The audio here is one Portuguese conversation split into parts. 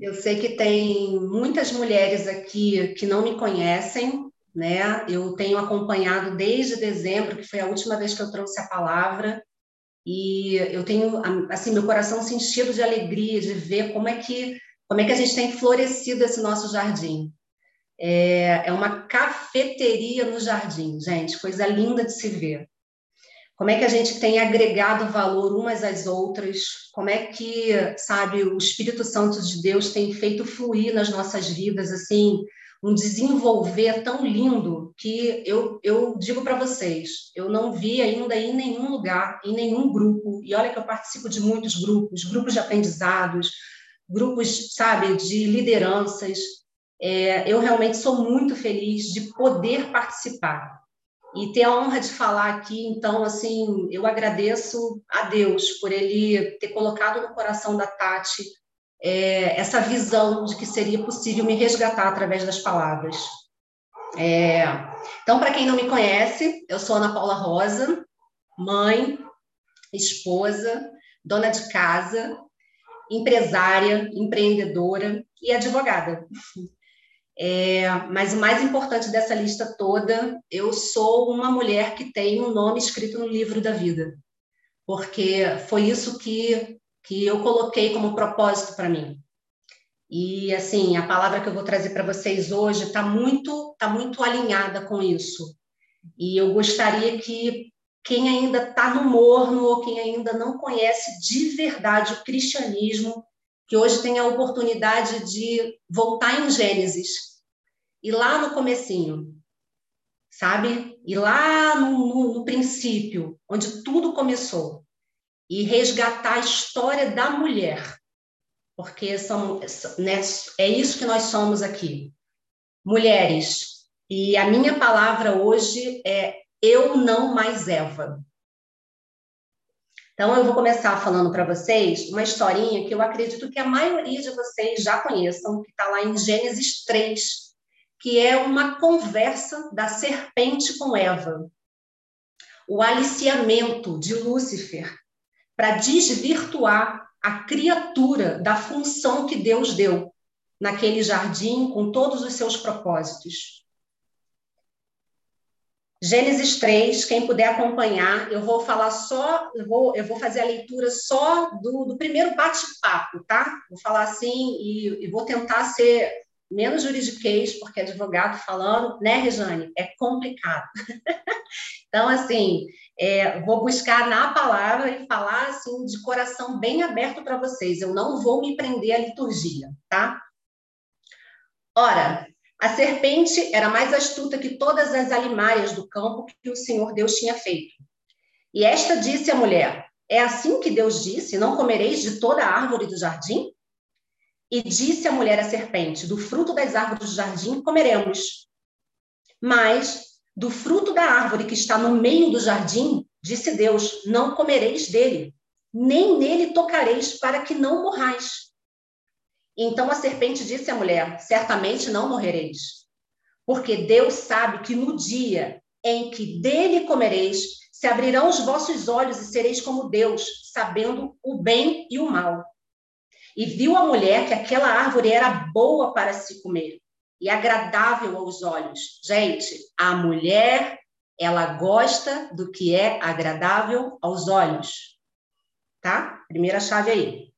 Eu sei que tem muitas mulheres aqui que não me conhecem, né? Eu tenho acompanhado desde dezembro, que foi a última vez que eu trouxe a palavra, e eu tenho assim meu coração se enchido de alegria de ver como é que como é que a gente tem florescido esse nosso jardim. É, é uma cafeteria no jardim, gente, coisa linda de se ver. Como é que a gente tem agregado valor umas às outras? Como é que, sabe, o Espírito Santo de Deus tem feito fluir nas nossas vidas, assim, um desenvolver tão lindo que eu, eu digo para vocês, eu não vi ainda em nenhum lugar, em nenhum grupo, e olha que eu participo de muitos grupos, grupos de aprendizados, grupos, sabe, de lideranças. É, eu realmente sou muito feliz de poder participar e ter a honra de falar aqui. Então, assim, eu agradeço a Deus por ele ter colocado no coração da Tati é, essa visão de que seria possível me resgatar através das palavras. É, então, para quem não me conhece, eu sou Ana Paula Rosa, mãe, esposa, dona de casa, empresária, empreendedora e advogada. É, mas o mais importante dessa lista toda, eu sou uma mulher que tem um nome escrito no livro da vida, porque foi isso que, que eu coloquei como propósito para mim. E assim, a palavra que eu vou trazer para vocês hoje está muito, tá muito alinhada com isso. E eu gostaria que quem ainda está no morno ou quem ainda não conhece de verdade o cristianismo, que hoje tem a oportunidade de voltar em Gênesis e lá no comecinho, sabe? E lá no, no, no princípio, onde tudo começou, e resgatar a história da mulher, porque são, né, é isso que nós somos aqui, mulheres. E a minha palavra hoje é eu não mais Eva. Então, eu vou começar falando para vocês uma historinha que eu acredito que a maioria de vocês já conheçam, que está lá em Gênesis 3, que é uma conversa da serpente com Eva. O aliciamento de Lúcifer para desvirtuar a criatura da função que Deus deu naquele jardim com todos os seus propósitos. Gênesis 3, quem puder acompanhar, eu vou falar só, eu vou, eu vou fazer a leitura só do, do primeiro bate-papo, tá? Vou falar assim e, e, vou tentar ser menos juridiquês, porque advogado falando, né, Rejane? É complicado. então, assim, é, vou buscar na palavra e falar assim de coração bem aberto para vocês. Eu não vou me prender à liturgia, tá? Ora, a serpente era mais astuta que todas as alimárias do campo que o Senhor Deus tinha feito. E esta disse à mulher: É assim que Deus disse: Não comereis de toda a árvore do jardim? E disse a mulher à serpente: Do fruto das árvores do jardim comeremos. Mas do fruto da árvore que está no meio do jardim, disse Deus: Não comereis dele, nem nele tocareis, para que não morrais. Então a serpente disse à mulher: Certamente não morrereis, porque Deus sabe que no dia em que dele comereis, se abrirão os vossos olhos e sereis como Deus, sabendo o bem e o mal. E viu a mulher que aquela árvore era boa para se comer e agradável aos olhos. Gente, a mulher, ela gosta do que é agradável aos olhos. Tá? Primeira chave aí.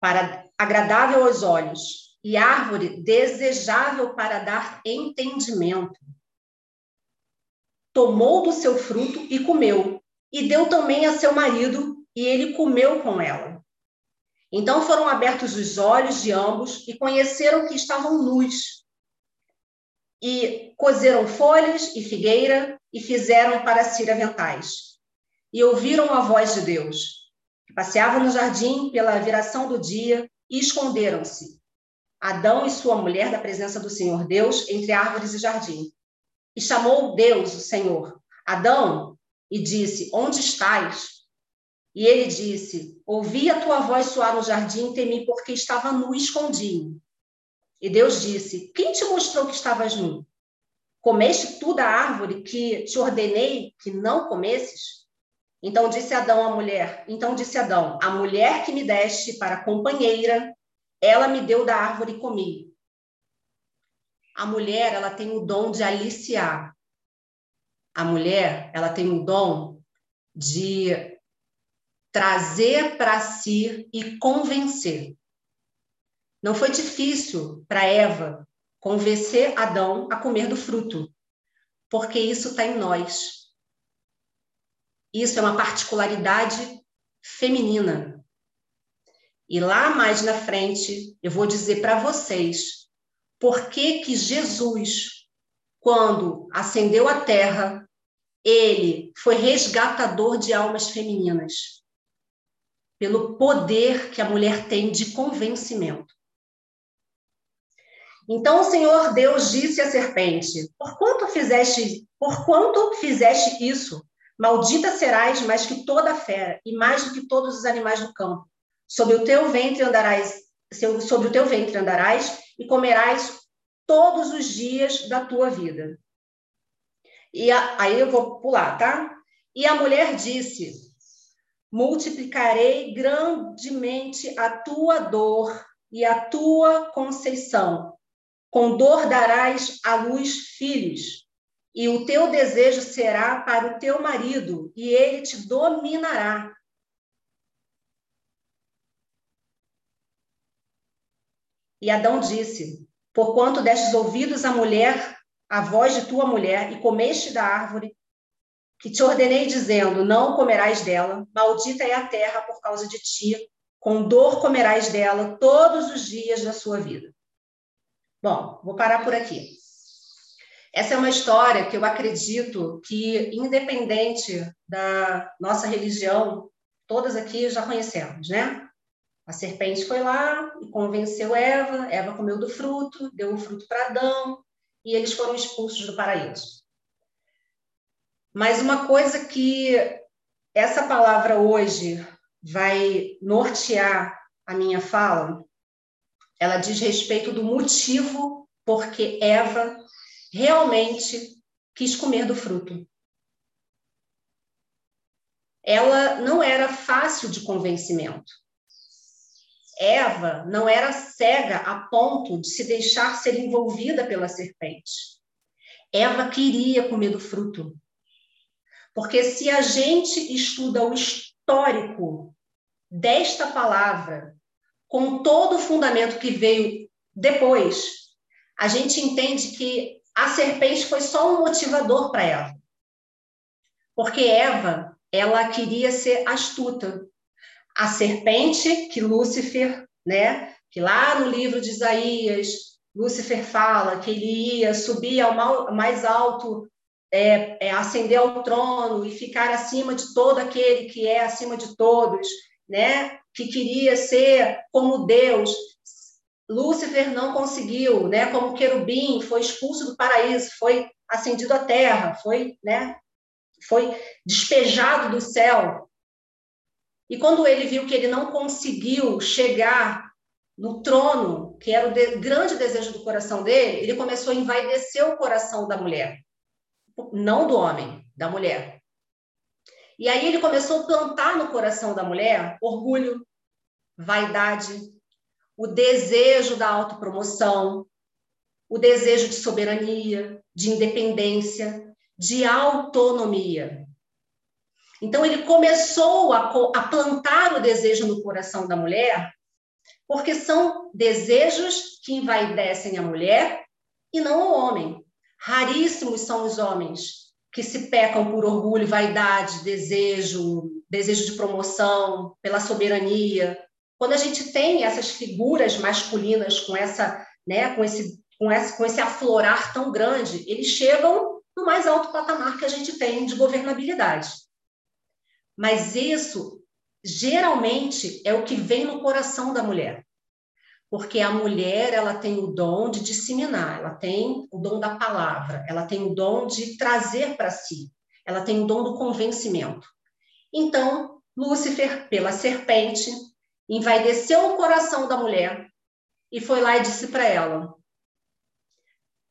Para agradável aos olhos, e árvore desejável para dar entendimento. Tomou do seu fruto e comeu, e deu também a seu marido, e ele comeu com ela. Então foram abertos os olhos de ambos e conheceram que estavam nus. E cozeram folhas e figueira e fizeram para si aventais. E ouviram a voz de Deus, que passeava no jardim pela viração do dia e esconderam-se, Adão e sua mulher, da presença do Senhor Deus, entre árvores e jardim. E chamou Deus, o Senhor, Adão, e disse: Onde estás? E ele disse: Ouvi a tua voz soar no jardim, temi porque estava nu e escondi. E Deus disse: Quem te mostrou que estavas nu? Comeste tu da árvore que te ordenei que não comesses? Então disse Adão à mulher, então disse Adão, a mulher que me deste para companheira, ela me deu da árvore e comi. A mulher, ela tem o dom de aliciar. A mulher, ela tem o dom de trazer para si e convencer. Não foi difícil para Eva convencer Adão a comer do fruto, porque isso está em nós. Isso é uma particularidade feminina. E lá mais na frente, eu vou dizer para vocês por que que Jesus, quando ascendeu à terra, ele foi resgatador de almas femininas. Pelo poder que a mulher tem de convencimento. Então o Senhor Deus disse à serpente: Por quanto fizeste, por quanto fizeste isso? Maldita serás mais que toda fera e mais do que todos os animais do campo. Sobre o teu ventre andarás, sobre o teu ventre andarás e comerás todos os dias da tua vida. E a, aí eu vou pular, tá? E a mulher disse: Multiplicarei grandemente a tua dor e a tua conceição. Com dor darás à luz filhos e o teu desejo será para o teu marido, e ele te dominará. E Adão disse: Porquanto destes ouvidos à mulher, a voz de tua mulher, e comeste da árvore, que te ordenei, dizendo: Não comerás dela, maldita é a terra por causa de ti, com dor comerás dela todos os dias da sua vida. Bom, vou parar por aqui. Essa é uma história que eu acredito que, independente da nossa religião, todas aqui já conhecemos, né? A serpente foi lá e convenceu Eva, Eva comeu do fruto, deu o fruto para Adão e eles foram expulsos do paraíso. Mas uma coisa que essa palavra hoje vai nortear a minha fala, ela diz respeito do motivo porque Eva realmente quis comer do fruto. Ela não era fácil de convencimento. Eva não era cega a ponto de se deixar ser envolvida pela serpente. Eva queria comer do fruto. Porque se a gente estuda o histórico desta palavra, com todo o fundamento que veio depois, a gente entende que a serpente foi só um motivador para Eva. Porque Eva, ela queria ser astuta. A serpente que Lúcifer, né, que lá no livro de Isaías, Lúcifer fala que ele ia subir ao mais alto, é, é, ascender ao trono e ficar acima de todo aquele que é acima de todos, né? Que queria ser como Deus. Lúcifer não conseguiu, né? Como querubim, foi expulso do paraíso, foi ascendido à terra, foi, né? Foi despejado do céu. E quando ele viu que ele não conseguiu chegar no trono, que era o de, grande desejo do coração dele, ele começou a envaidecer o coração da mulher, não do homem, da mulher. E aí ele começou a plantar no coração da mulher orgulho, vaidade, o desejo da autopromoção, o desejo de soberania, de independência, de autonomia. Então, ele começou a, a, plantar o desejo no coração da mulher, porque são desejos que envaidecem a mulher e não o homem. Raríssimos são os homens que se pecam por orgulho, vaidade, desejo, desejo de promoção, pela soberania, quando a gente tem essas figuras masculinas com essa, né, com esse, com esse, com esse aflorar tão grande, eles chegam no mais alto patamar que a gente tem de governabilidade. Mas isso geralmente é o que vem no coração da mulher. Porque a mulher, ela tem o dom de disseminar, ela tem o dom da palavra, ela tem o dom de trazer para si, ela tem o dom do convencimento. Então, Lúcifer, pela serpente, envaideceu o coração da mulher e foi lá e disse para ela: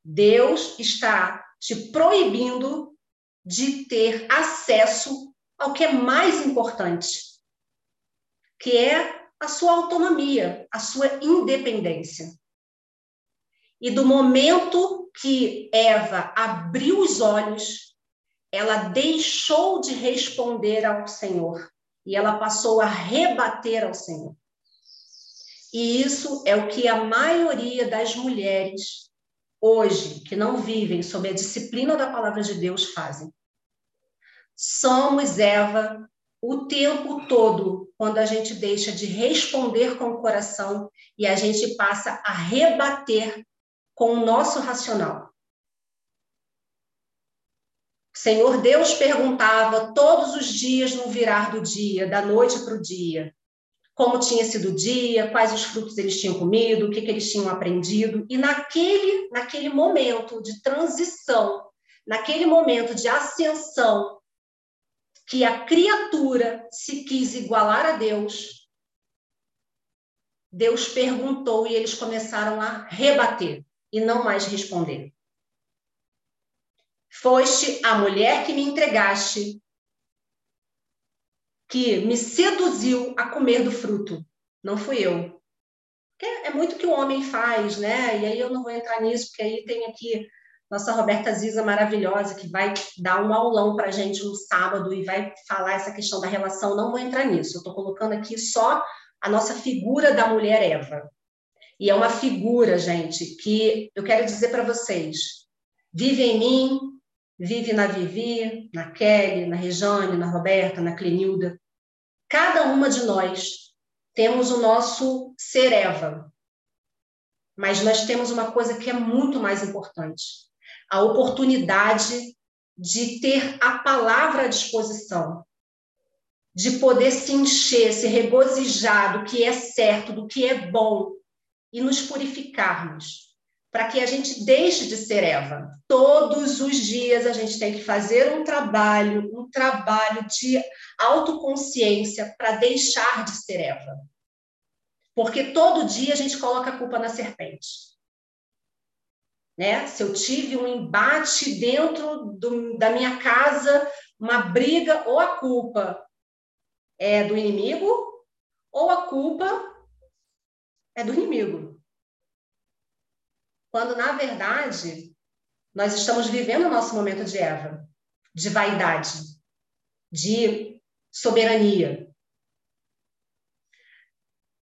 Deus está te proibindo de ter acesso ao que é mais importante, que é a sua autonomia, a sua independência. E do momento que Eva abriu os olhos, ela deixou de responder ao Senhor e ela passou a rebater ao Senhor. E isso é o que a maioria das mulheres hoje, que não vivem sob a disciplina da palavra de Deus, fazem. Somos Eva o tempo todo quando a gente deixa de responder com o coração e a gente passa a rebater com o nosso racional. Senhor Deus perguntava todos os dias no virar do dia, da noite para o dia, como tinha sido o dia, quais os frutos eles tinham comido, o que, que eles tinham aprendido. E naquele, naquele momento de transição, naquele momento de ascensão, que a criatura se quis igualar a Deus, Deus perguntou e eles começaram a rebater e não mais responder. Foste a mulher que me entregaste, que me seduziu a comer do fruto. Não fui eu. É, é muito que o homem faz, né? E aí eu não vou entrar nisso, porque aí tem aqui nossa Roberta Ziza maravilhosa, que vai dar um aulão para a gente no sábado e vai falar essa questão da relação. Não vou entrar nisso. Eu estou colocando aqui só a nossa figura da mulher Eva. E é uma figura, gente, que eu quero dizer para vocês: vive em mim, vive na Vivi, na Kelly, na Rejane, na Roberta, na Clenilda. Cada uma de nós temos o nosso ser Eva. Mas nós temos uma coisa que é muito mais importante: a oportunidade de ter a palavra à disposição, de poder se encher, se regozijar do que é certo, do que é bom, e nos purificarmos, para que a gente deixe de ser Eva. Todos os dias a gente tem que fazer um trabalho, um trabalho de autoconsciência para deixar de ser Eva. Porque todo dia a gente coloca a culpa na serpente. Né? Se eu tive um embate dentro do, da minha casa, uma briga, ou a culpa é do inimigo, ou a culpa é do inimigo. Quando, na verdade, nós estamos vivendo o nosso momento de Eva, de vaidade, de soberania.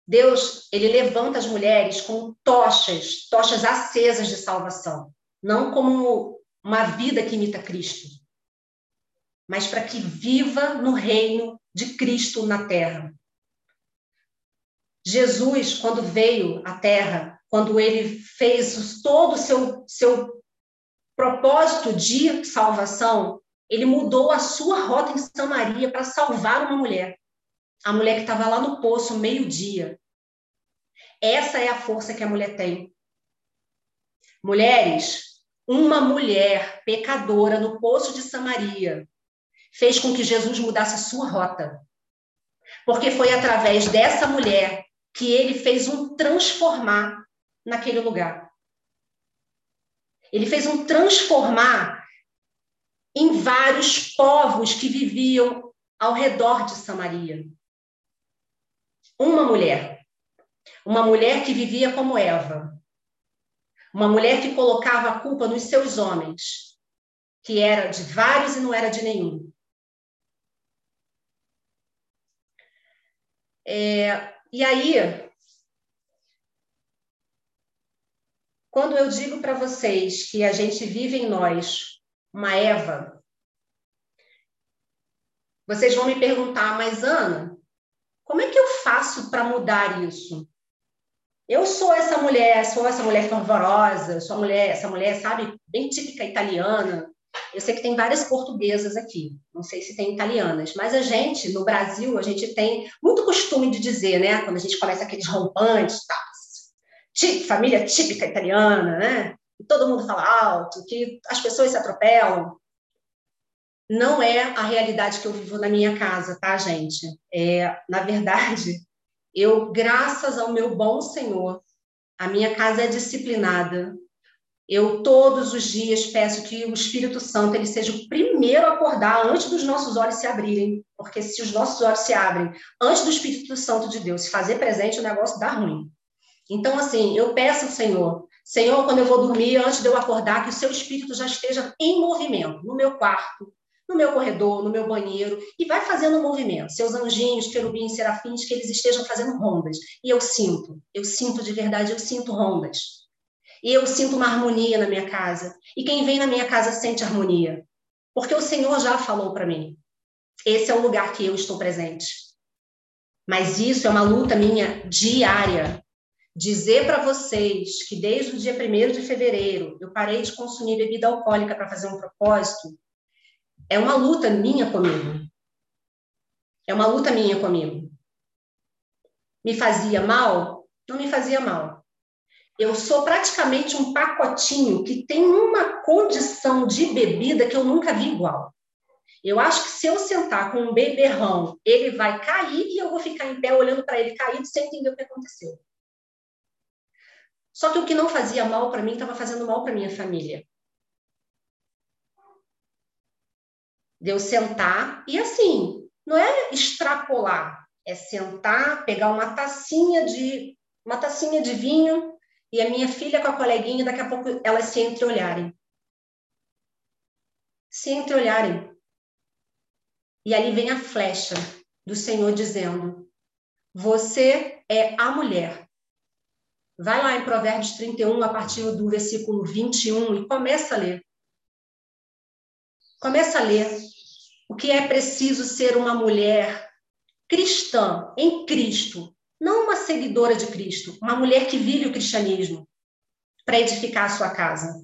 Deus, ele levanta as mulheres com tochas, tochas acesas de salvação, não como uma vida que imita Cristo, mas para que viva no reino de Cristo na terra. Jesus, quando veio à Terra, quando ele fez todo o seu, seu propósito de salvação, ele mudou a sua rota em Samaria para salvar uma mulher. A mulher que estava lá no poço, meio-dia. Essa é a força que a mulher tem. Mulheres, uma mulher pecadora no poço de Samaria fez com que Jesus mudasse a sua rota. Porque foi através dessa mulher que ele fez um transformar naquele lugar. Ele fez um transformar em vários povos que viviam ao redor de Samaria. Uma mulher, uma mulher que vivia como Eva, uma mulher que colocava a culpa nos seus homens, que era de vários e não era de nenhum. É, e aí, quando eu digo para vocês que a gente vive em nós uma Eva, vocês vão me perguntar, mas Ana, como é que eu faço para mudar isso? Eu sou essa mulher, sou essa mulher fervorosa, sou mulher, essa mulher, sabe, bem típica italiana, eu sei que tem várias portuguesas aqui, não sei se tem italianas, mas a gente, no Brasil, a gente tem muito costume de dizer, né, quando a gente começa aqueles rompantes, tá, tipo, família típica italiana, né, e todo mundo fala alto, que as pessoas se atropelam. Não é a realidade que eu vivo na minha casa, tá, gente? É, na verdade, eu, graças ao meu bom Senhor, a minha casa é disciplinada, Eu todos os dias peço que o Espírito Santo ele seja o primeiro a acordar antes dos nossos olhos se abrirem, porque se os nossos olhos se abrem antes do Espírito Santo de Deus se fazer presente, o negócio dá ruim. Então, assim, eu peço ao Senhor, Senhor, quando eu vou dormir, antes de eu acordar, que o seu Espírito já esteja em movimento, no meu quarto, no meu corredor, no meu banheiro, e vai fazendo movimento. Seus anjinhos, querubins, serafins, que eles estejam fazendo rondas. E eu sinto, eu sinto de verdade, eu sinto rondas. E eu sinto uma harmonia na minha casa. E quem vem na minha casa sente harmonia. Porque o Senhor já falou para mim. Esse é o lugar que eu estou presente. Mas isso é uma luta minha diária. Dizer para vocês que desde o dia 1 de fevereiro eu parei de consumir bebida alcoólica para fazer um propósito, é uma luta minha comigo. É uma luta minha comigo. Me fazia mal? Não me fazia mal. Eu sou praticamente um pacotinho que tem uma condição de bebida que eu nunca vi igual. Eu acho que se eu sentar com um beberrão, ele vai cair e eu vou ficar em pé olhando para ele caído sem entender o que aconteceu. Só que o que não fazia mal para mim estava fazendo mal para minha família. De eu sentar e assim, não é extrapolar, é sentar, pegar uma tacinha de uma tacinha de vinho e a minha filha com a coleguinha, daqui a pouco elas se entreolharem. Se entreolharem. E ali vem a flecha do Senhor dizendo: Você é a mulher. Vai lá em Provérbios 31, a partir do versículo 21, e começa a ler. Começa a ler o que é preciso ser uma mulher cristã, em Cristo, não uma seguidora de Cristo, uma mulher que vive o cristianismo para edificar a sua casa.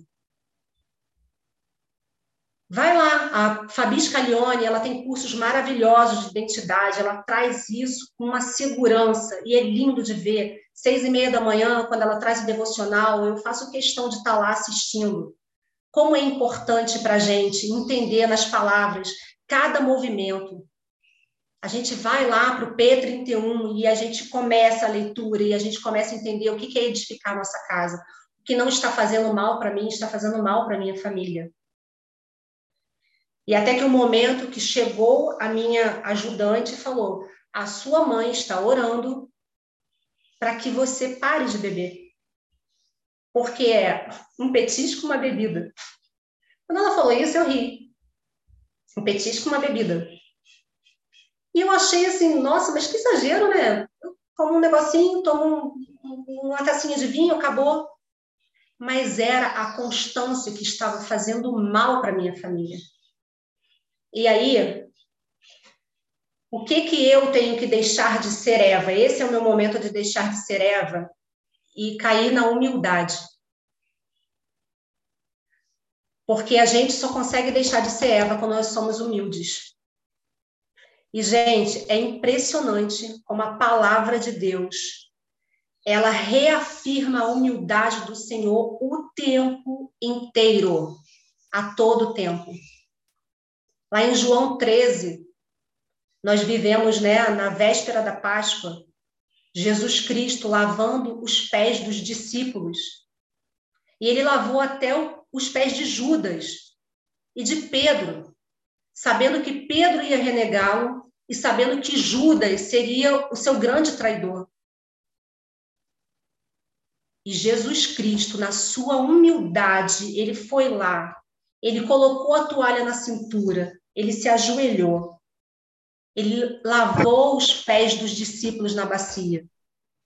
Vai lá, a Fabi Scalione, ela tem cursos maravilhosos de identidade, ela traz isso com uma segurança, e é lindo de ver. Seis e meia da manhã, quando ela traz o devocional, eu faço questão de estar lá assistindo. Como é importante para a gente entender nas palavras cada movimento, a gente vai lá para o P31 e a gente começa a leitura e a gente começa a entender o que é edificar a nossa casa. O que não está fazendo mal para mim, está fazendo mal para minha família. E até que o um momento que chegou a minha ajudante falou: a sua mãe está orando para que você pare de beber. Porque é um petisco, uma bebida. Quando ela falou isso, eu ri. Um petisco, uma bebida. E eu achei assim, nossa, mas que exagero, né? Eu tomo um negocinho, tomo um, uma tacinha de vinho, acabou. Mas era a constância que estava fazendo mal para minha família. E aí, o que que eu tenho que deixar de ser Eva? Esse é o meu momento de deixar de ser Eva e cair na humildade. Porque a gente só consegue deixar de ser Eva quando nós somos humildes. E, gente, é impressionante como a palavra de Deus ela reafirma a humildade do Senhor o tempo inteiro, a todo tempo. Lá em João 13, nós vivemos né, na véspera da Páscoa, Jesus Cristo lavando os pés dos discípulos. E ele lavou até os pés de Judas e de Pedro, sabendo que Pedro ia renegá-lo e sabendo que Judas seria o seu grande traidor. E Jesus Cristo, na sua humildade, ele foi lá, ele colocou a toalha na cintura, ele se ajoelhou, ele lavou os pés dos discípulos na bacia.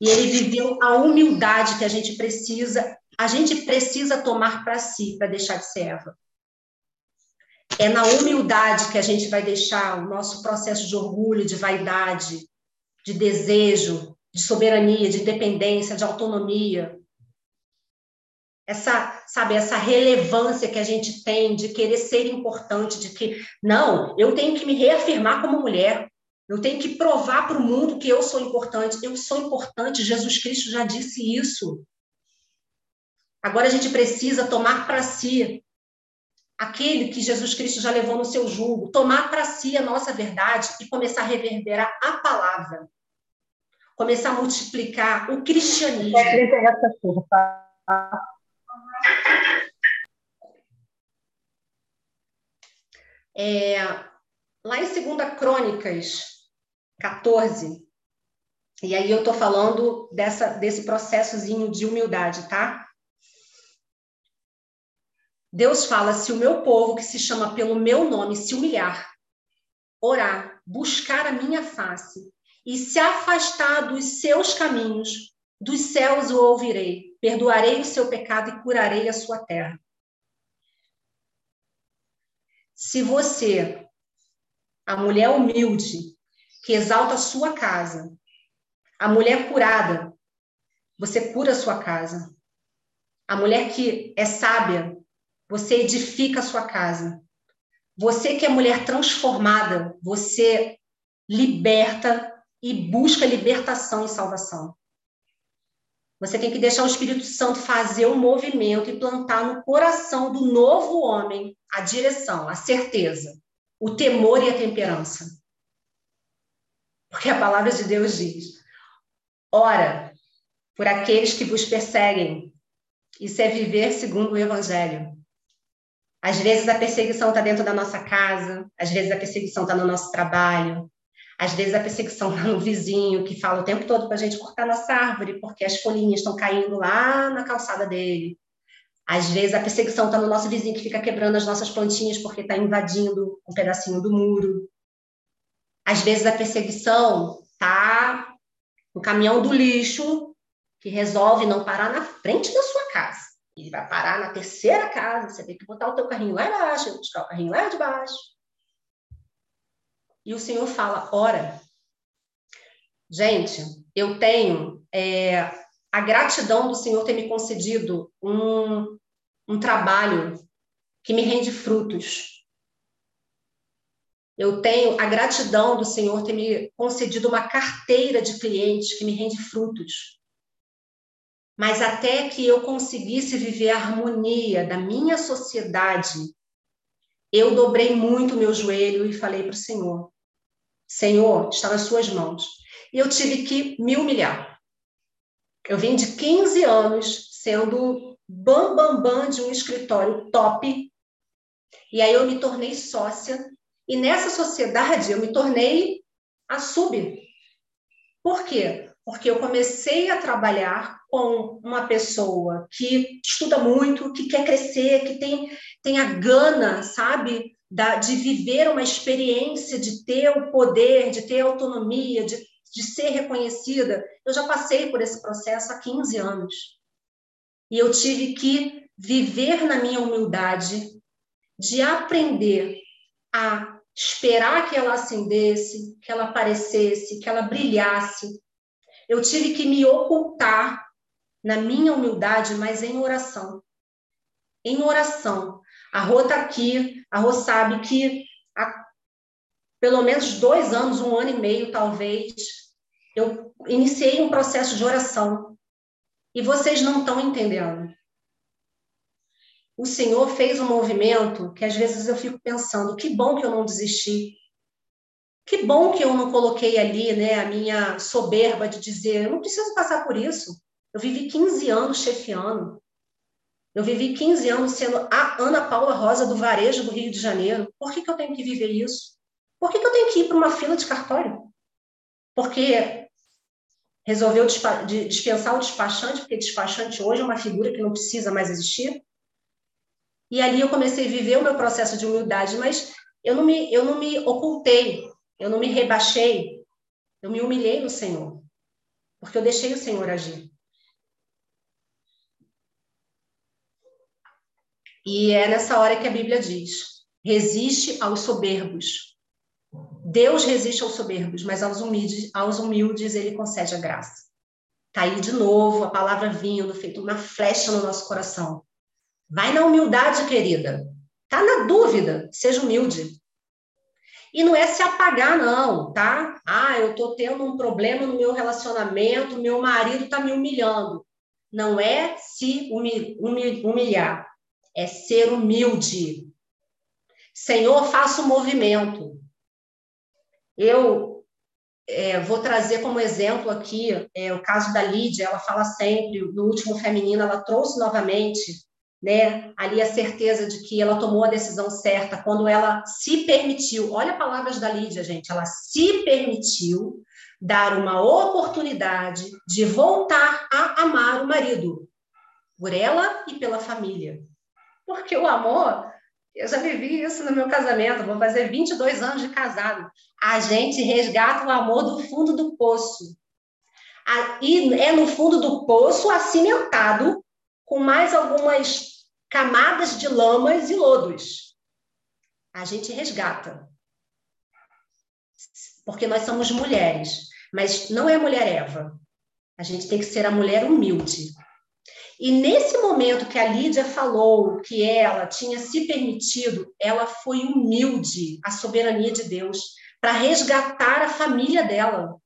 E ele viveu a humildade que a gente precisa, a gente precisa tomar para si, para deixar de ser Eva. É na humildade que a gente vai deixar o nosso processo de orgulho, de vaidade, de desejo, de soberania, de independência, de autonomia. Essa, sabe, essa relevância que a gente tem de querer ser importante, de que, não, eu tenho que me reafirmar como mulher, eu tenho que provar para o mundo que eu sou importante. Eu sou importante, Jesus Cristo já disse isso. Agora a gente precisa tomar para si aquele que Jesus Cristo já levou no seu jugo, tomar para si a nossa verdade e começar a reverberar a palavra. Começar a multiplicar o cristianismo. É, é, lá em 2 Crônicas 14, e aí eu estou falando dessa, desse processozinho de humildade, tá? Deus fala: se o meu povo, que se chama pelo meu nome, se humilhar, orar, buscar a minha face e se afastar dos seus caminhos, dos céus o ouvirei perdoarei o seu pecado e curarei a sua terra. Se você, a mulher humilde, que exalta a sua casa, a mulher curada, você cura a sua casa. A mulher que é sábia, você edifica a sua casa. Você que é mulher transformada, você liberta e busca libertação e salvação. Você tem que deixar o Espírito Santo fazer o movimento e plantar no coração do novo homem a direção, a certeza, o temor e a temperança. Porque a palavra de Deus diz: ora por aqueles que vos perseguem. Isso é viver segundo o Evangelho. Às vezes a perseguição está dentro da nossa casa, às vezes a perseguição está no nosso trabalho, às vezes a perseguição está no vizinho que fala o tempo todo para a gente cortar nossa árvore porque as folhinhas estão caindo lá na calçada dele. Às vezes a perseguição está no nosso vizinho que fica quebrando as nossas plantinhas porque está invadindo um pedacinho do muro. Às vezes a perseguição está no caminhão do lixo que resolve não parar na frente da sua casa. Ele vai parar na terceira casa, você tem que botar o teu carrinho lá embaixo, buscar o carrinho lá de baixo. E o Senhor fala, ora. Gente, eu tenho é, a gratidão do Senhor ter me concedido um, um trabalho que me rende frutos. Eu tenho a gratidão do Senhor ter me concedido uma carteira de clientes que me rende frutos. Mas até que eu conseguisse viver a harmonia da minha sociedade, eu dobrei muito meu joelho e falei para o Senhor: Senhor, está nas suas mãos. E eu tive que me humilhar. Eu vim de 15 anos sendo bam bam bam de um escritório top. E aí eu me tornei sócia e nessa sociedade eu me tornei a sub. Por quê? Porque eu comecei a trabalhar com uma pessoa que estuda muito, que quer crescer, que tem, tem a gana, sabe, da, de viver uma experiência, de ter o poder, de ter autonomia, de, de ser reconhecida. Eu já passei por esse processo há 15 anos. E eu tive que viver na minha humildade, de aprender a esperar que ela acendesse, que ela aparecesse, que ela brilhasse. Eu tive que me ocultar na minha humildade, mas em oração. Em oração. A Rô está aqui, a Rô sabe que há pelo menos dois anos, um ano e meio, talvez, eu iniciei um processo de oração. E vocês não estão entendendo o Senhor fez um movimento que às vezes eu fico pensando, que bom que eu não desisti. Que bom que eu não coloquei ali, né, a minha soberba de dizer, eu não preciso passar por isso. Eu vivi 15 anos chefiando. Eu vivi 15 anos sendo a Ana Paula Rosa do varejo do Rio de Janeiro. Por que, que eu tenho que viver isso? Por que, que eu tenho que ir para uma fila de cartório? Porque resolveu dispensar o despachante, porque despachante hoje é uma figura que não precisa mais existir. E ali eu comecei a viver o meu processo de humildade, mas eu não me, eu não me ocultei, eu não me rebaixei, eu me humilhei no Senhor, porque eu deixei o Senhor agir. E é nessa hora que a Bíblia diz: resiste aos soberbos. Deus resiste aos soberbos, mas aos humildes, aos humildes ele concede a graça. Tá aí de novo a palavra vindo, feito uma flecha no nosso coração. Vai na humildade, querida. Tá na dúvida, seja humilde. E não é se apagar, não, tá? Ah, eu tô tendo um problema no meu relacionamento, meu marido tá me humilhando. Não é se humilhar, é ser humilde. Senhor, faça o um movimento. Eu é, vou trazer como exemplo aqui é, o caso da Lídia, ela fala sempre, no último feminino, ela trouxe novamente né, ali a certeza de que ela tomou a decisão certa quando ela se permitiu, olha palavras da Lídia, gente, ela se permitiu dar uma oportunidade de voltar a amar o marido, por ela e pela família. Porque o amor, eu já vivi isso no meu casamento, vou fazer 22 anos de casado. A gente resgata o amor do fundo do poço. E é no fundo do poço acimentado com mais algumas camadas de lamas e lodos. A gente resgata. Porque nós somos mulheres, mas não é mulher Eva. A gente tem que ser a mulher humilde. E nesse momento que a Lídia falou que ela tinha se permitido, ela foi humilde à soberania de Deus para resgatar a família dela.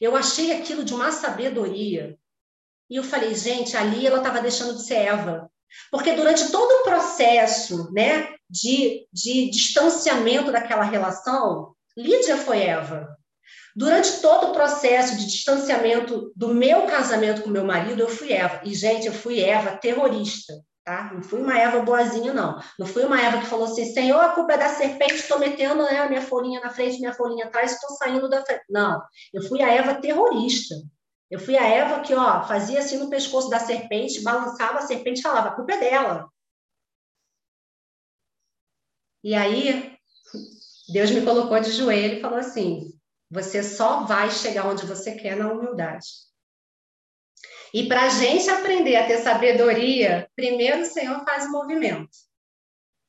Eu achei aquilo de uma sabedoria. E eu falei, gente, ali ela estava deixando de ser Eva. Porque durante todo o processo né, de, de distanciamento daquela relação, Lídia foi Eva. Durante todo o processo de distanciamento do meu casamento com meu marido, eu fui Eva. E, gente, eu fui Eva terrorista, tá? Não fui uma Eva boazinha, não. Não fui uma Eva que falou assim, Senhor, a culpa é da serpente, estou metendo né, a minha folhinha na frente, minha folhinha atrás, estou saindo da frente. Não, eu fui a Eva terrorista. Eu fui a Eva que, ó, fazia assim no pescoço da serpente, balançava a serpente e falava, a culpa é dela. E aí, Deus me colocou de joelho e falou assim: você só vai chegar onde você quer na humildade. E para a gente aprender a ter sabedoria, primeiro o Senhor faz o movimento.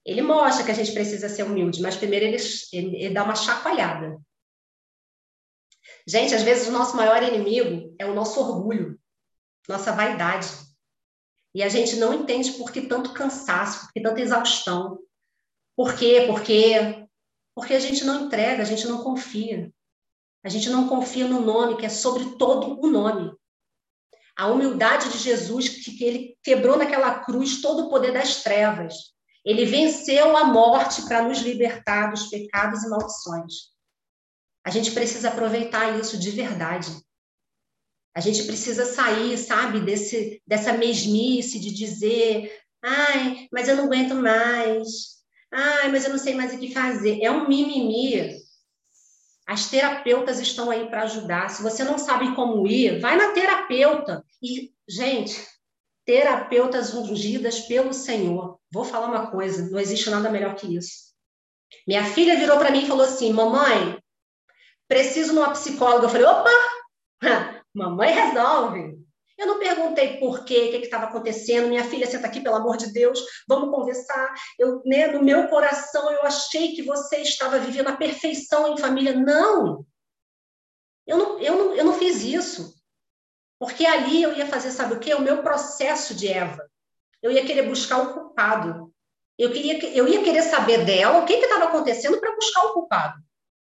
Ele mostra que a gente precisa ser humilde, mas primeiro ele, ele, ele dá uma chacoalhada. Gente, às vezes o nosso maior inimigo é o nosso orgulho, nossa vaidade. E a gente não entende por que tanto cansaço, por que tanta exaustão. Por quê? Porque, porque a gente não entrega, a gente não confia. A gente não confia no nome, que é sobre todo o nome. A humildade de Jesus, que ele quebrou naquela cruz todo o poder das trevas. Ele venceu a morte para nos libertar dos pecados e maldições. A gente precisa aproveitar isso de verdade. A gente precisa sair, sabe, desse, dessa mesmice de dizer: ai, mas eu não aguento mais. Ai, mas eu não sei mais o que fazer. É um mimimi as terapeutas estão aí para ajudar. Se você não sabe como ir, vai na terapeuta. E, gente, terapeutas ungidas pelo Senhor. Vou falar uma coisa, não existe nada melhor que isso. Minha filha virou para mim e falou assim: Mamãe, preciso de uma psicóloga. Eu falei: opa, mamãe resolve. Eu não perguntei por quê, o que estava acontecendo. Minha filha, senta aqui, pelo amor de Deus, vamos conversar. Eu, né, no meu coração, eu achei que você estava vivendo a perfeição em família. Não! Eu não, eu não, eu não fiz isso. Porque ali eu ia fazer, sabe o quê? O meu processo de Eva. Eu ia querer buscar o culpado. Eu, queria, eu ia querer saber dela o que estava acontecendo para buscar o culpado.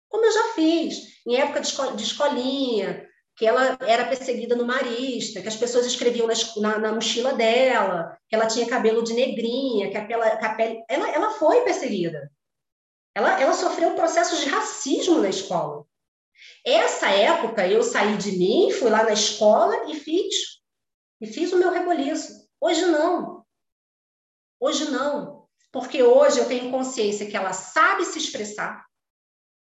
Como eu já fiz, em época de escolinha, que ela era perseguida no Marista, que as pessoas escreviam na, na mochila dela, que ela tinha cabelo de negrinha, que a, pele, que a pele... Ela, ela foi perseguida. Ela, ela sofreu processos de racismo na escola. Essa época, eu saí de mim, fui lá na escola e fiz. E fiz o meu reboliço. Hoje não. Hoje não. Porque hoje eu tenho consciência que ela sabe se expressar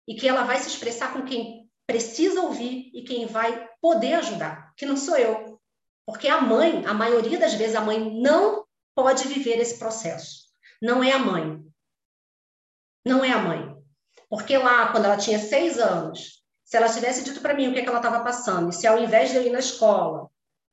e que ela vai se expressar com quem precisa ouvir e quem vai poder ajudar, que não sou eu. Porque a mãe, a maioria das vezes, a mãe não pode viver esse processo. Não é a mãe. Não é a mãe. Porque lá, quando ela tinha seis anos, se ela tivesse dito para mim o que, é que ela estava passando, e se ao invés de eu ir na escola,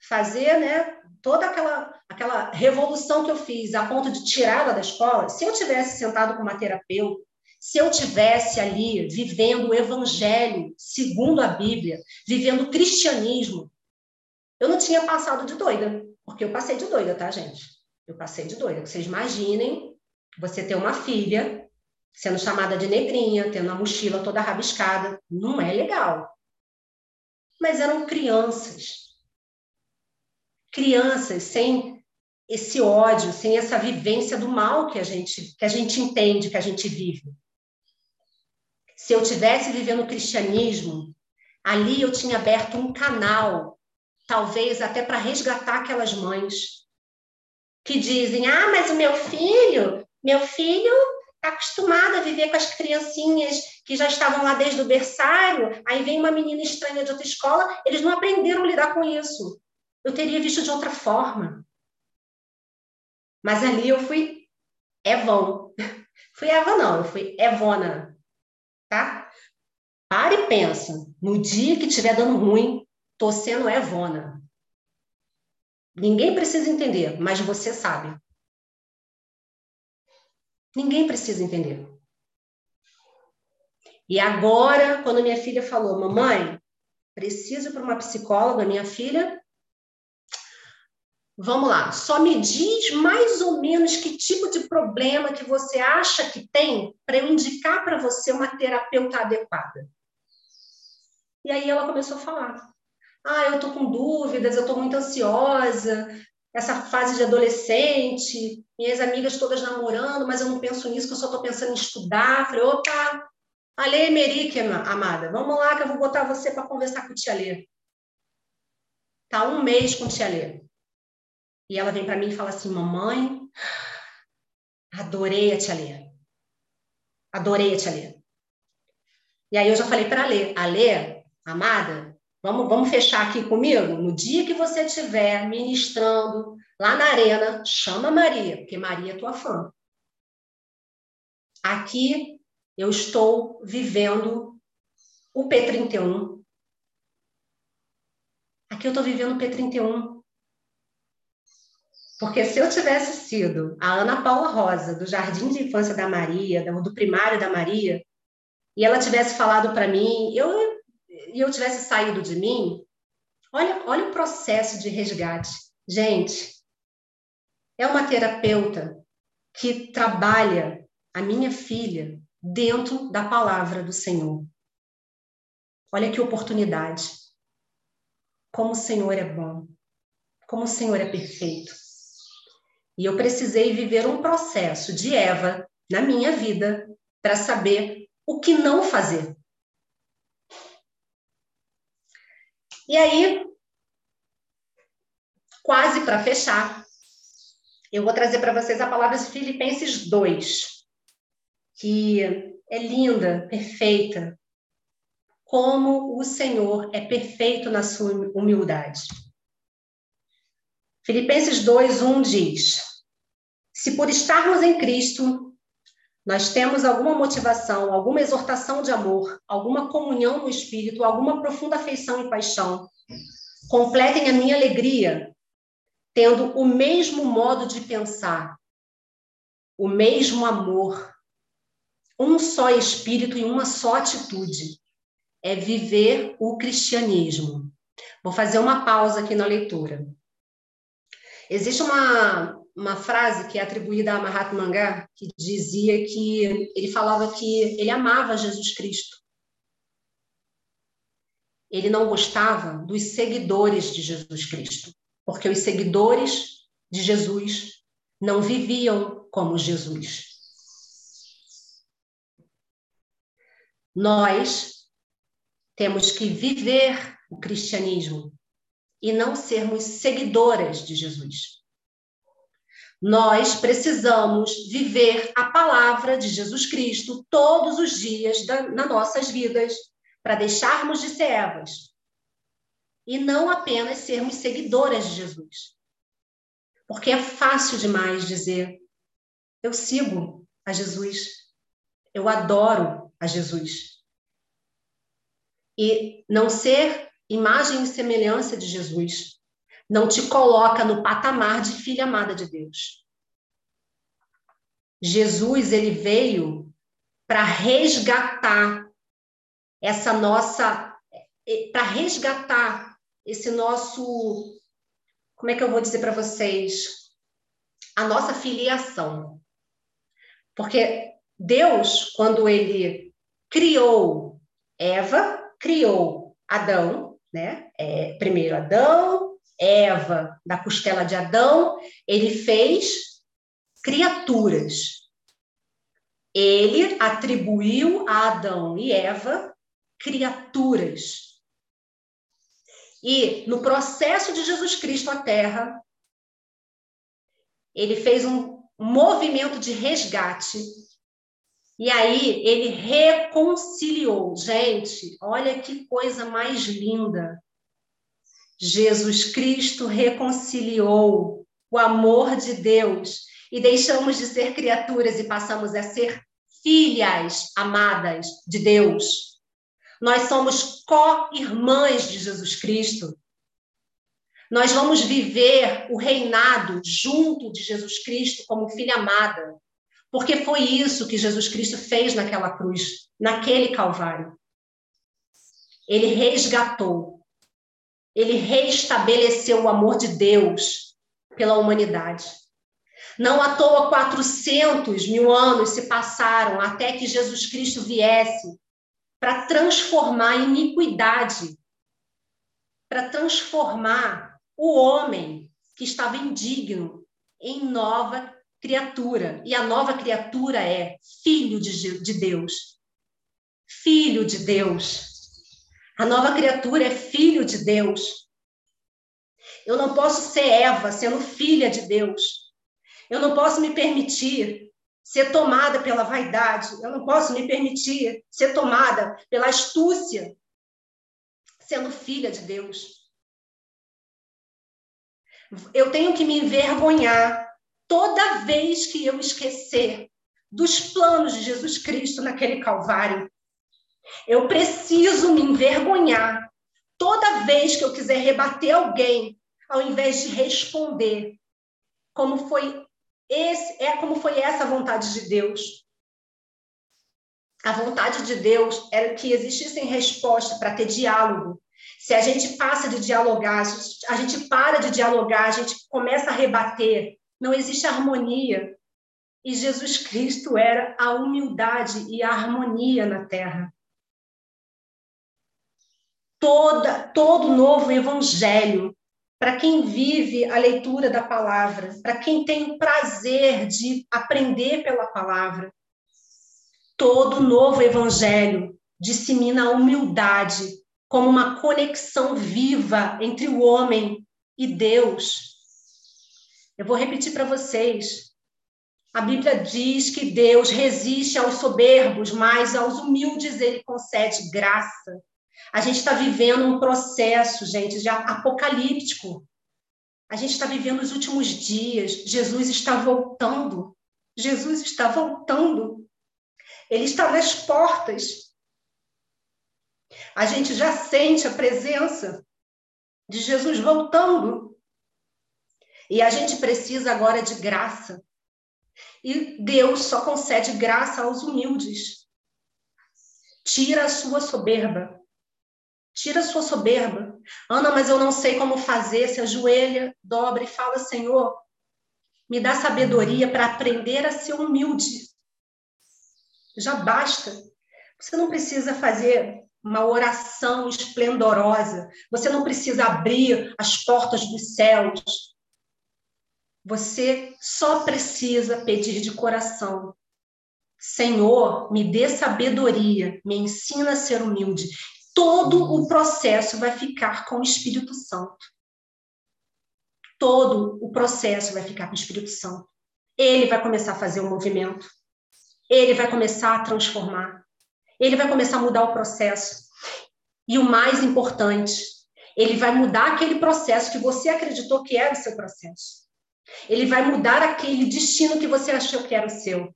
fazer né, toda aquela, aquela revolução que eu fiz a ponto de tirá-la da escola, se eu tivesse sentado com uma terapeuta, se eu tivesse ali vivendo o evangelho segundo a Bíblia, vivendo o cristianismo, eu não tinha passado de doida, porque eu passei de doida, tá, gente? Eu passei de doida. Vocês imaginem você ter uma filha sendo chamada de negrinha, tendo a mochila toda rabiscada, não é legal. Mas eram crianças. Crianças sem esse ódio, sem essa vivência do mal que a gente que a gente entende, que a gente vive. Se eu tivesse vivendo o cristianismo, ali eu tinha aberto um canal, talvez até para resgatar aquelas mães. que dizem: ah, mas o meu filho, meu filho está acostumado a viver com as criancinhas que já estavam lá desde o berçário, aí vem uma menina estranha de outra escola, eles não aprenderam a lidar com isso. Eu teria visto de outra forma. Mas ali eu fui Evon. fui Eva, não, eu fui Evona. Tá? Para e pensa. No dia que estiver dando ruim, tô sendo Evona. Ninguém precisa entender, mas você sabe. Ninguém precisa entender. E agora, quando minha filha falou, mamãe, preciso para uma psicóloga, minha filha, vamos lá, só me diz mais ou menos que tipo de problema que você acha que tem para eu indicar para você uma terapeuta adequada. E aí ela começou a falar. Ah, eu estou com dúvidas, eu estou muito ansiosa, essa fase de adolescente, minhas amigas todas namorando, mas eu não penso nisso, que eu só estou pensando em estudar. Falei, opa, Alê Merique, amada, vamos lá que eu vou botar você para conversar com o Tia Lê. Tá um mês com o Tia Lê. E ela vem para mim e fala assim, mamãe, adorei a Tia Lê. Adorei a Tia Lê. E aí eu já falei para a Lê, Alê, amada, Vamos, vamos fechar aqui comigo? No dia que você estiver ministrando lá na arena, chama Maria, porque Maria é tua fã. Aqui eu estou vivendo o P31. Aqui eu estou vivendo o P31. Porque se eu tivesse sido a Ana Paula Rosa, do Jardim de Infância da Maria, do primário da Maria, e ela tivesse falado para mim, eu e eu tivesse saído de mim, olha, olha o processo de resgate. Gente, é uma terapeuta que trabalha a minha filha dentro da palavra do Senhor. Olha que oportunidade. Como o Senhor é bom. Como o Senhor é perfeito. E eu precisei viver um processo de Eva na minha vida para saber o que não fazer. E aí, quase para fechar, eu vou trazer para vocês a palavra de Filipenses 2, que é linda, perfeita, como o Senhor é perfeito na sua humildade. Filipenses 2, 1 diz: Se por estarmos em Cristo, nós temos alguma motivação, alguma exortação de amor, alguma comunhão no espírito, alguma profunda afeição e paixão. Completem a minha alegria, tendo o mesmo modo de pensar, o mesmo amor, um só espírito e uma só atitude. É viver o cristianismo. Vou fazer uma pausa aqui na leitura. Existe uma, uma frase que é atribuída a Mahatma Gandhi, que dizia que ele falava que ele amava Jesus Cristo. Ele não gostava dos seguidores de Jesus Cristo, porque os seguidores de Jesus não viviam como Jesus. Nós temos que viver o cristianismo e não sermos seguidoras de Jesus. Nós precisamos viver a palavra de Jesus Cristo todos os dias da, nas nossas vidas, para deixarmos de ser Evas. E não apenas sermos seguidoras de Jesus. Porque é fácil demais dizer: eu sigo a Jesus, eu adoro a Jesus. E não ser imagem e semelhança de Jesus não te coloca no patamar de filha amada de Deus. Jesus, ele veio para resgatar essa nossa para resgatar esse nosso como é que eu vou dizer para vocês? A nossa filiação. Porque Deus, quando ele criou Eva, criou Adão, né? É, primeiro Adão, Eva, da costela de Adão, ele fez criaturas. Ele atribuiu a Adão e Eva criaturas. E no processo de Jesus Cristo à Terra, ele fez um movimento de resgate. E aí ele reconciliou. Gente, olha que coisa mais linda. Jesus Cristo reconciliou o amor de Deus e deixamos de ser criaturas e passamos a ser filhas amadas de Deus. Nós somos co-irmãs de Jesus Cristo. Nós vamos viver o reinado junto de Jesus Cristo como filha amada, porque foi isso que Jesus Cristo fez naquela cruz, naquele Calvário. Ele resgatou, ele restabeleceu o amor de Deus pela humanidade. Não à toa 400 mil anos se passaram até que Jesus Cristo viesse para transformar a iniquidade, para transformar o homem que estava indigno em nova criatura. E a nova criatura é filho de, de Deus. Filho de Deus. A nova criatura é filho de Deus. Eu não posso ser Eva sendo filha de Deus. Eu não posso me permitir ser tomada pela vaidade. Eu não posso me permitir ser tomada pela astúcia sendo filha de Deus. Eu tenho que me envergonhar toda vez que eu esquecer dos planos de Jesus Cristo naquele Calvário. Eu preciso me envergonhar toda vez que eu quiser rebater alguém, ao invés de responder como foi esse é como foi essa vontade de Deus. A vontade de Deus era que existissem respostas para ter diálogo, se a gente passa de dialogar, a gente para de dialogar, a gente começa a rebater, não existe harmonia. E Jesus Cristo era a humildade e a harmonia na terra. Toda, todo novo evangelho, para quem vive a leitura da palavra, para quem tem o prazer de aprender pela palavra, todo novo evangelho dissemina a humildade como uma conexão viva entre o homem e Deus. Eu vou repetir para vocês. A Bíblia diz que Deus resiste aos soberbos, mas aos humildes ele concede graça. A gente está vivendo um processo, gente, já apocalíptico. A gente está vivendo os últimos dias. Jesus está voltando. Jesus está voltando. Ele está nas portas. A gente já sente a presença de Jesus voltando. E a gente precisa agora de graça. E Deus só concede graça aos humildes. Tira a sua soberba. Tira sua soberba. Ana, mas eu não sei como fazer. Se ajoelha, dobra e fala: Senhor, me dá sabedoria para aprender a ser humilde. Já basta. Você não precisa fazer uma oração esplendorosa. Você não precisa abrir as portas dos céus. Você só precisa pedir de coração. Senhor, me dê sabedoria, me ensina a ser humilde. Todo o processo vai ficar com o Espírito Santo. Todo o processo vai ficar com o Espírito Santo. Ele vai começar a fazer o um movimento. Ele vai começar a transformar ele vai começar a mudar o processo. E o mais importante, ele vai mudar aquele processo que você acreditou que era o seu processo. Ele vai mudar aquele destino que você achou que era o seu.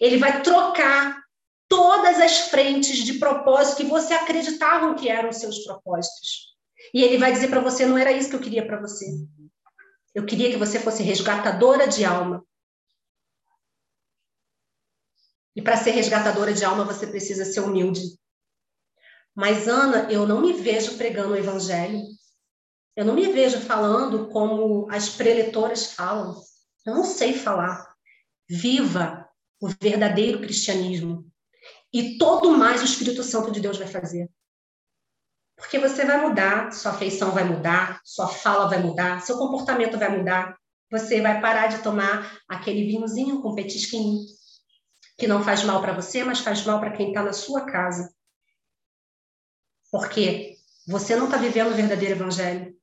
Ele vai trocar todas as frentes de propósito que você acreditavam que eram seus propósitos. E ele vai dizer para você: não era isso que eu queria para você. Eu queria que você fosse resgatadora de alma. E para ser resgatadora de alma, você precisa ser humilde. Mas, Ana, eu não me vejo pregando o evangelho. Eu não me vejo falando como as preletoras falam. Eu não sei falar. Viva o verdadeiro cristianismo. E todo mais o Espírito Santo de Deus vai fazer. Porque você vai mudar, sua afeição vai mudar, sua fala vai mudar, seu comportamento vai mudar. Você vai parar de tomar aquele vinhozinho com petisquinho que não faz mal para você, mas faz mal para quem está na sua casa. Porque você não está vivendo o verdadeiro evangelho.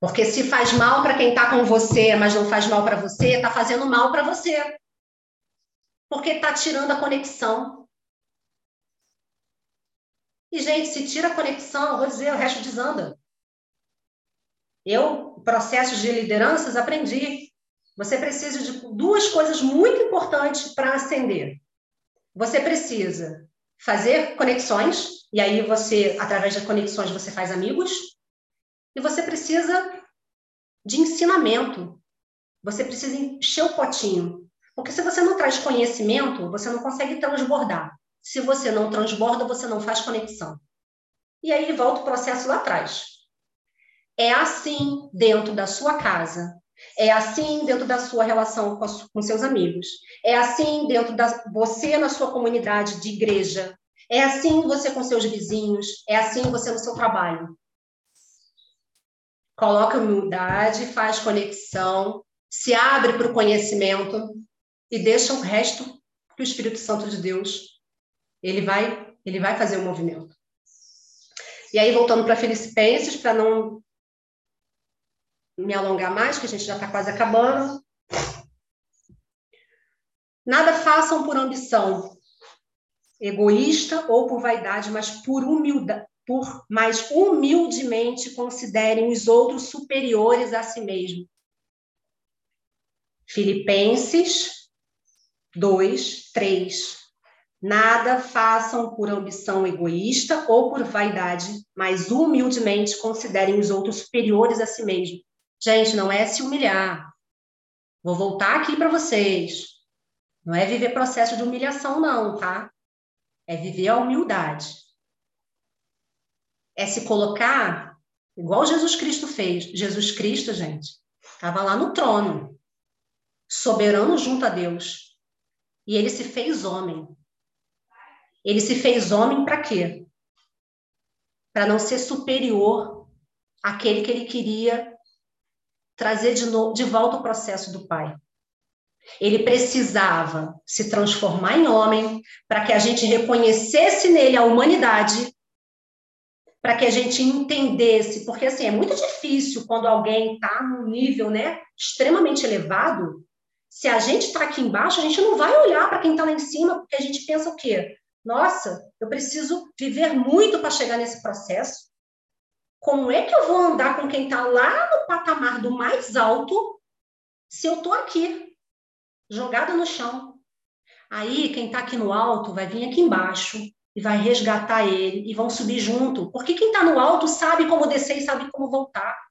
Porque se faz mal para quem está com você, mas não faz mal para você, está fazendo mal para você. Porque está tirando a conexão. E, gente, se tira a conexão, vou dizer, o resto desanda. Eu, processos de lideranças, aprendi. Você precisa de duas coisas muito importantes para ascender. Você precisa fazer conexões, e aí você, através das conexões, você faz amigos, e você precisa de ensinamento. Você precisa encher o potinho. Porque se você não traz conhecimento, você não consegue transbordar. Se você não transborda, você não faz conexão. E aí volta o processo lá atrás. É assim dentro da sua casa. É assim dentro da sua relação com, com seus amigos. É assim dentro da você na sua comunidade de igreja. É assim você com seus vizinhos. É assim você no seu trabalho. Coloca humildade, faz conexão, se abre para o conhecimento e deixa o resto para o Espírito Santo de Deus. Ele vai, ele vai fazer o movimento. E aí, voltando para Filipenses, para não me alongar mais, que a gente já está quase acabando. Nada façam por ambição egoísta ou por vaidade, mas por humildade, por mais humildemente considerem os outros superiores a si mesmo. Filipenses 2, 3. Nada façam por ambição egoísta ou por vaidade, mas humildemente considerem os outros superiores a si mesmo. Gente, não é se humilhar. Vou voltar aqui para vocês. Não é viver processo de humilhação, não, tá? É viver a humildade. É se colocar igual Jesus Cristo fez. Jesus Cristo, gente, estava lá no trono, soberano junto a Deus. E ele se fez homem. Ele se fez homem para quê? Para não ser superior àquele que ele queria trazer de, novo, de volta o processo do Pai. Ele precisava se transformar em homem para que a gente reconhecesse nele a humanidade, para que a gente entendesse, porque assim é muito difícil quando alguém está num nível, né, extremamente elevado. Se a gente está aqui embaixo, a gente não vai olhar para quem está lá em cima, porque a gente pensa o quê? Nossa, eu preciso viver muito para chegar nesse processo. Como é que eu vou andar com quem está lá no patamar do mais alto se eu estou aqui, jogada no chão? Aí, quem está aqui no alto vai vir aqui embaixo e vai resgatar ele e vão subir junto. Porque quem está no alto sabe como descer e sabe como voltar.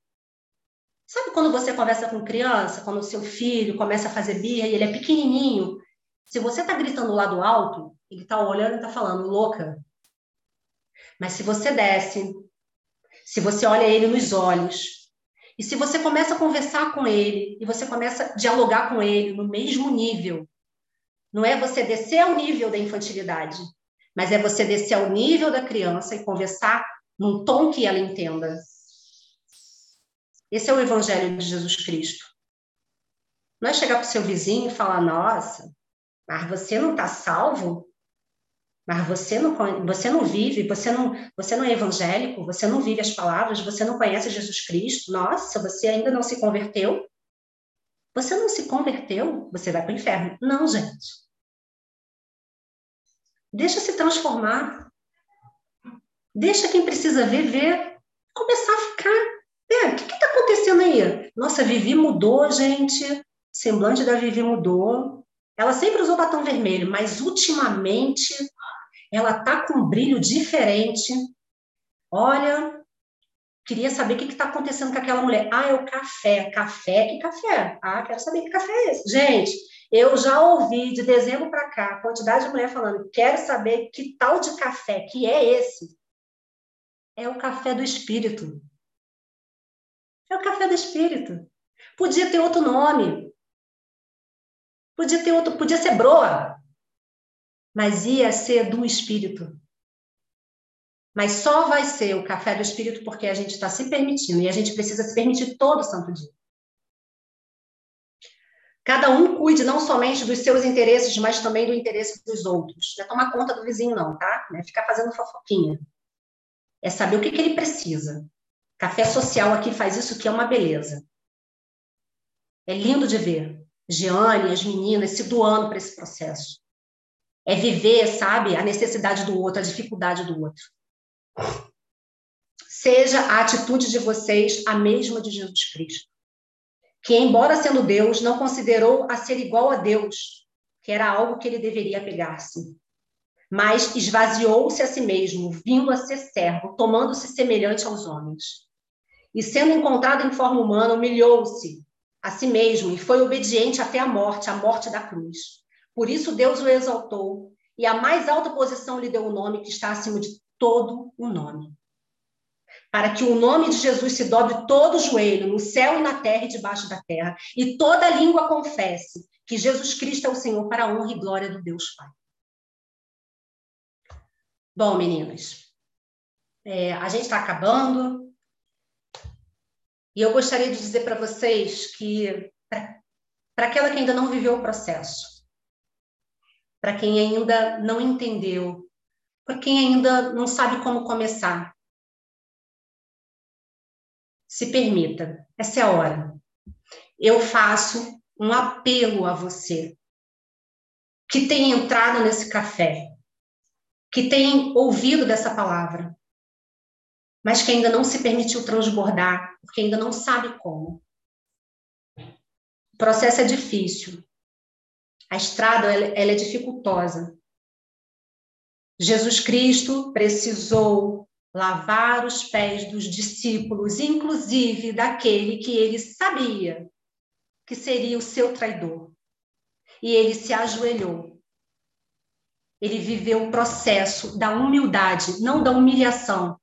Sabe quando você conversa com criança, quando o seu filho começa a fazer birra e ele é pequenininho? Se você está gritando lá do alto, ele está olhando e está falando, louca. Mas se você desce, se você olha ele nos olhos, e se você começa a conversar com ele, e você começa a dialogar com ele no mesmo nível, não é você descer ao nível da infantilidade, mas é você descer ao nível da criança e conversar num tom que ela entenda. Esse é o Evangelho de Jesus Cristo. Não é chegar para o seu vizinho e falar: Nossa, mas você não está salvo? Mas você não, você não vive, você não, você não é evangélico, você não vive as palavras, você não conhece Jesus Cristo. Nossa, você ainda não se converteu? Você não se converteu? Você vai para o inferno. Não, gente. Deixa se transformar. Deixa quem precisa ver, ver. Começar a ficar. É, aí? Nossa, a Vivi mudou, gente. O semblante da Vivi mudou. Ela sempre usou batom vermelho, mas ultimamente ela tá com um brilho diferente. Olha, queria saber o que está acontecendo com aquela mulher. Ah, é o café. Café? Que café? Ah, quero saber que café é esse. Gente, eu já ouvi de dezembro para cá quantidade de mulher falando: quero saber que tal de café que é esse. É o café do espírito. É o café do espírito. Podia ter outro nome. Podia ter outro, podia ser broa mas ia ser do Espírito. Mas só vai ser o café do Espírito porque a gente está se permitindo, e a gente precisa se permitir todo santo dia. Cada um cuide não somente dos seus interesses, mas também do interesse dos outros. Não é tomar conta do vizinho, não, tá? Não é ficar fazendo fofoquinha. É saber o que, que ele precisa. Café social aqui faz isso que é uma beleza. É lindo de ver. Giane, as meninas se doando para esse processo. É viver, sabe, a necessidade do outro, a dificuldade do outro. Seja a atitude de vocês a mesma de Jesus Cristo, que, embora sendo Deus, não considerou a ser igual a Deus, que era algo que ele deveria pegar-se, mas esvaziou-se a si mesmo, vindo a ser servo, tomando-se semelhante aos homens. E sendo encontrado em forma humana, humilhou-se a si mesmo e foi obediente até a morte, a morte da cruz. Por isso Deus o exaltou e a mais alta posição lhe deu o nome que está acima de todo o nome. Para que o nome de Jesus se dobre todo o joelho, no céu e na terra e debaixo da terra, e toda língua confesse que Jesus Cristo é o Senhor para a honra e glória do Deus Pai. Bom, meninas, é, a gente está acabando. E eu gostaria de dizer para vocês que, para aquela que ainda não viveu o processo, para quem ainda não entendeu, para quem ainda não sabe como começar, se permita, essa é a hora. Eu faço um apelo a você que tem entrado nesse café, que tem ouvido dessa palavra, mas que ainda não se permitiu transbordar, porque ainda não sabe como. O processo é difícil. A estrada ela, é dificultosa. Jesus Cristo precisou lavar os pés dos discípulos, inclusive daquele que ele sabia que seria o seu traidor. E ele se ajoelhou ele viveu o processo da humildade, não da humilhação.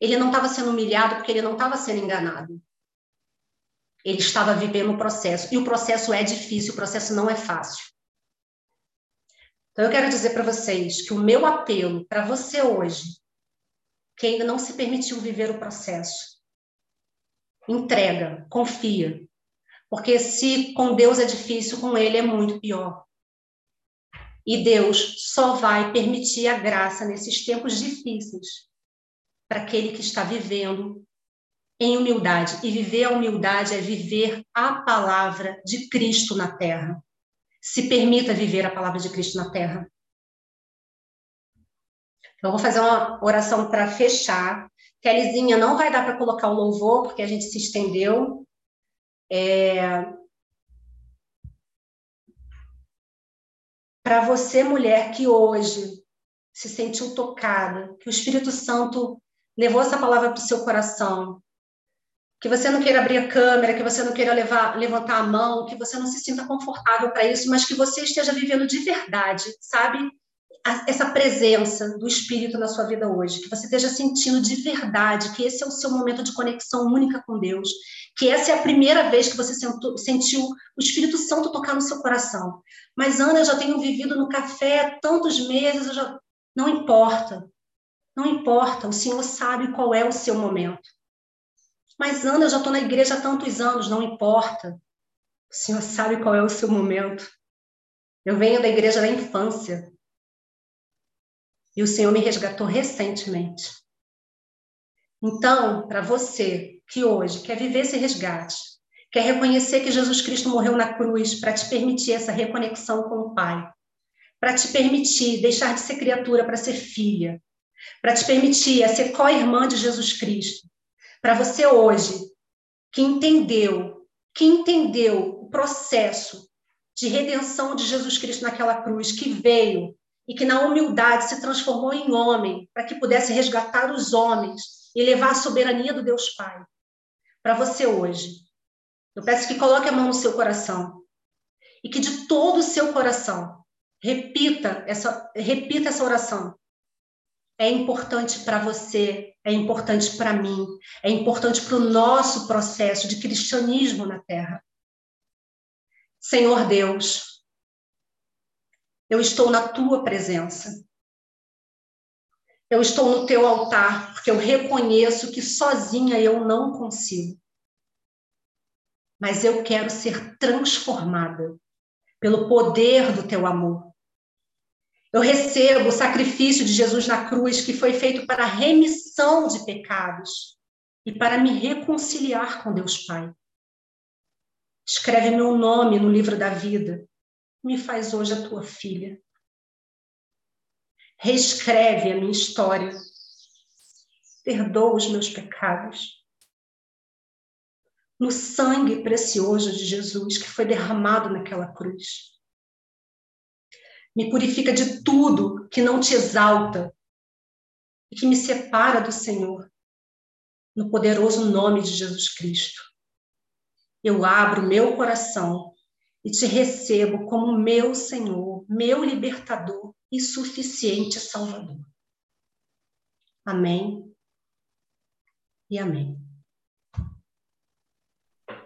Ele não estava sendo humilhado porque ele não estava sendo enganado. Ele estava vivendo o processo. E o processo é difícil, o processo não é fácil. Então, eu quero dizer para vocês que o meu apelo para você hoje, que ainda não se permitiu viver o processo, entrega, confia. Porque se com Deus é difícil, com Ele é muito pior. E Deus só vai permitir a graça nesses tempos difíceis para aquele que está vivendo em humildade. E viver a humildade é viver a palavra de Cristo na terra. Se permita viver a palavra de Cristo na terra. Então, eu vou fazer uma oração para fechar. Kellyzinha, não vai dar para colocar o louvor, porque a gente se estendeu. É, para você, mulher, que hoje se sentiu tocada, que o Espírito Santo levou essa palavra para o seu coração, que você não queira abrir a câmera, que você não queira levar, levantar a mão, que você não se sinta confortável para isso, mas que você esteja vivendo de verdade, sabe? essa presença do Espírito na sua vida hoje, que você esteja sentindo de verdade que esse é o seu momento de conexão única com Deus, que essa é a primeira vez que você sentou, sentiu o Espírito Santo tocar no seu coração. Mas, Ana, eu já tenho vivido no café tantos meses, já... não importa. Não importa, o Senhor sabe qual é o seu momento. Mas, Ana, eu já estou na igreja há tantos anos, não importa. O Senhor sabe qual é o seu momento. Eu venho da igreja da infância. E o Senhor me resgatou recentemente. Então, para você que hoje quer viver esse resgate, quer reconhecer que Jesus Cristo morreu na cruz para te permitir essa reconexão com o Pai, para te permitir deixar de ser criatura para ser filha, para te permitir ser co-irmã de Jesus Cristo, para você hoje que entendeu, que entendeu o processo de redenção de Jesus Cristo naquela cruz, que veio e que na humildade se transformou em homem para que pudesse resgatar os homens e levar a soberania do Deus Pai para você hoje. Eu peço que coloque a mão no seu coração e que de todo o seu coração repita essa repita essa oração. É importante para você, é importante para mim, é importante para o nosso processo de cristianismo na Terra. Senhor Deus, eu estou na tua presença. Eu estou no teu altar, porque eu reconheço que sozinha eu não consigo. Mas eu quero ser transformada pelo poder do teu amor. Eu recebo o sacrifício de Jesus na cruz, que foi feito para a remissão de pecados. e para me reconciliar com Deus Pai. Escreve meu nome no livro da vida. Me faz hoje a tua filha. Reescreve a minha história. Perdoa os meus pecados. No sangue precioso de Jesus que foi derramado naquela cruz. Me purifica de tudo que não te exalta e que me separa do Senhor no poderoso nome de Jesus Cristo. Eu abro meu coração e te recebo como meu Senhor, meu libertador e suficiente Salvador. Amém e amém.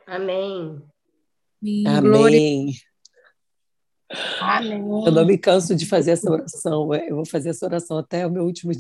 Amém. Amém. Amém. Eu não me canso de fazer essa oração. Eu vou fazer essa oração até o meu último dia